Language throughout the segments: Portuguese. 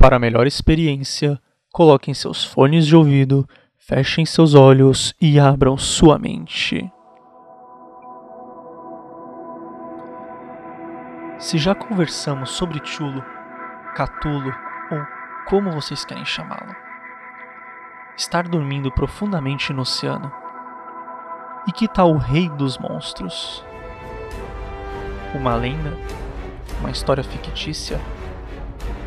Para melhor experiência, coloquem seus fones de ouvido, fechem seus olhos e abram sua mente. Se já conversamos sobre Chulo, Catulo ou como vocês querem chamá-lo, estar dormindo profundamente no oceano. E que tal o rei dos monstros? Uma lenda? Uma história fictícia?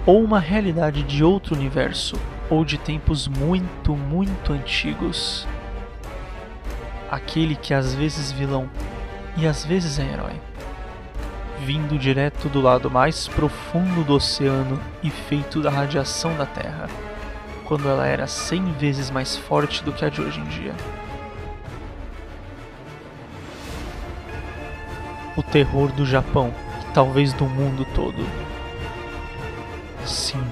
Ou uma realidade de outro universo ou de tempos muito, muito antigos. Aquele que às vezes vilão e às vezes é herói. Vindo direto do lado mais profundo do oceano e feito da radiação da Terra, quando ela era cem vezes mais forte do que a de hoje em dia. O terror do Japão e talvez do mundo todo Sim.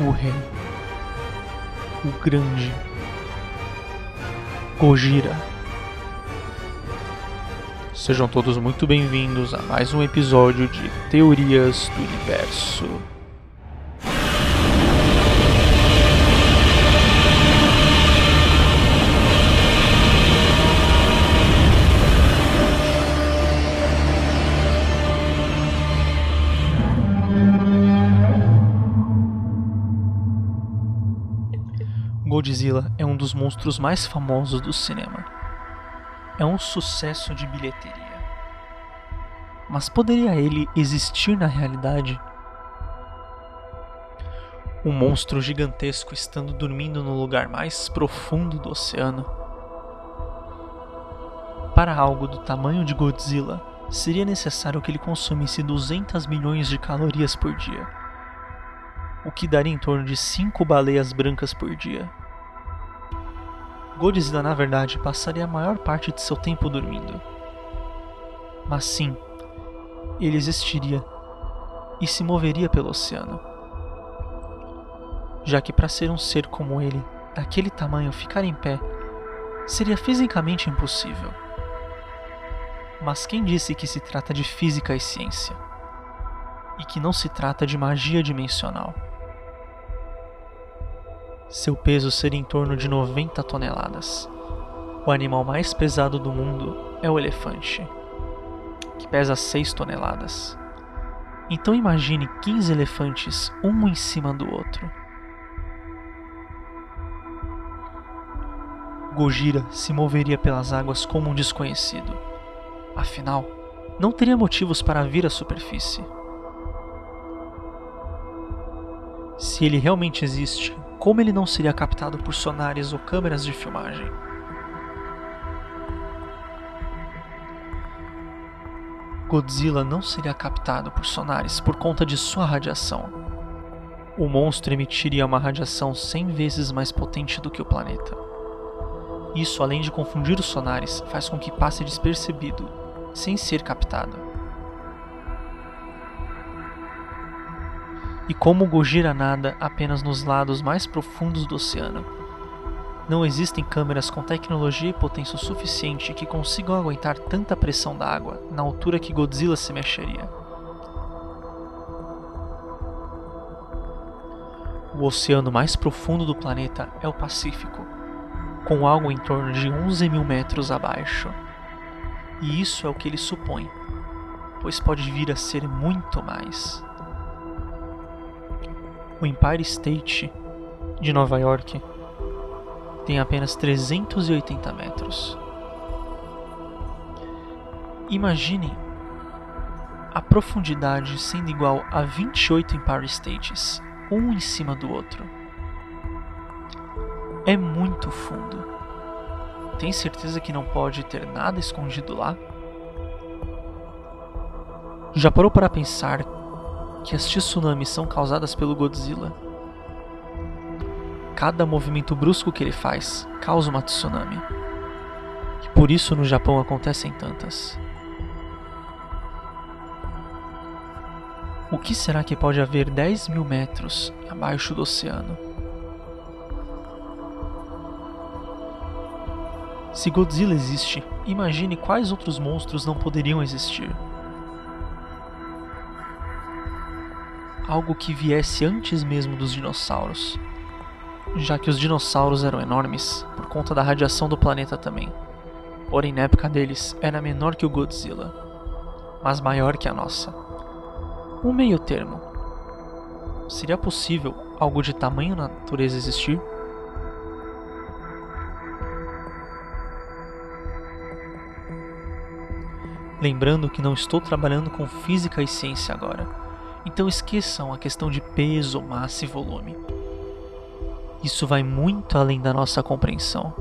O rei. O grande. Gojira. Sejam todos muito bem-vindos a mais um episódio de Teorias do Universo. Godzilla é um dos monstros mais famosos do cinema. É um sucesso de bilheteria. Mas poderia ele existir na realidade? Um monstro gigantesco estando dormindo no lugar mais profundo do oceano? Para algo do tamanho de Godzilla, seria necessário que ele consumisse 200 milhões de calorias por dia, o que daria em torno de 5 baleias brancas por dia. Godzilla, na verdade, passaria a maior parte de seu tempo dormindo. Mas sim, ele existiria e se moveria pelo oceano. Já que para ser um ser como ele, daquele tamanho, ficar em pé seria fisicamente impossível. Mas quem disse que se trata de física e ciência? E que não se trata de magia dimensional? Seu peso seria em torno de 90 toneladas. O animal mais pesado do mundo é o elefante, que pesa 6 toneladas. Então imagine 15 elefantes, um em cima do outro. Gojira se moveria pelas águas como um desconhecido. Afinal, não teria motivos para vir à superfície. Se ele realmente existe, como ele não seria captado por sonares ou câmeras de filmagem? Godzilla não seria captado por sonares por conta de sua radiação. O monstro emitiria uma radiação 100 vezes mais potente do que o planeta. Isso, além de confundir os sonares, faz com que passe despercebido, sem ser captado. E como Gojira nada apenas nos lados mais profundos do oceano. Não existem câmeras com tecnologia e potência suficiente que consigam aguentar tanta pressão da água na altura que Godzilla se mexeria. O oceano mais profundo do planeta é o Pacífico, com algo em torno de 11 mil metros abaixo. E isso é o que ele supõe, pois pode vir a ser muito mais o Empire State de Nova York tem apenas 380 metros. Imaginem a profundidade sendo igual a 28 Empire States, um em cima do outro. É muito fundo. Tem certeza que não pode ter nada escondido lá? Já parou para pensar que as tsunamis são causadas pelo Godzilla. Cada movimento brusco que ele faz causa uma tsunami. E por isso no Japão acontecem tantas. O que será que pode haver 10 mil metros abaixo do oceano? Se Godzilla existe, imagine quais outros monstros não poderiam existir. Algo que viesse antes mesmo dos dinossauros, já que os dinossauros eram enormes por conta da radiação do planeta também. Porém, na época deles, era menor que o Godzilla, mas maior que a nossa. Um meio termo. Seria possível algo de tamanho natureza existir? Lembrando que não estou trabalhando com física e ciência agora, então esqueçam a questão de peso, massa e volume. Isso vai muito além da nossa compreensão.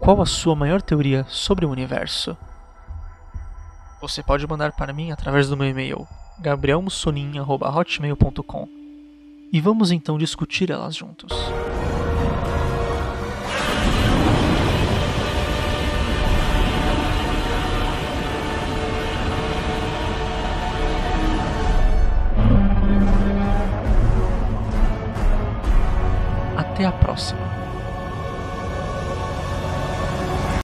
Qual a sua maior teoria sobre o universo? Você pode mandar para mim através do meu e-mail gabrielmussonin.hotmail.com e vamos então discutir elas juntos. playoffs.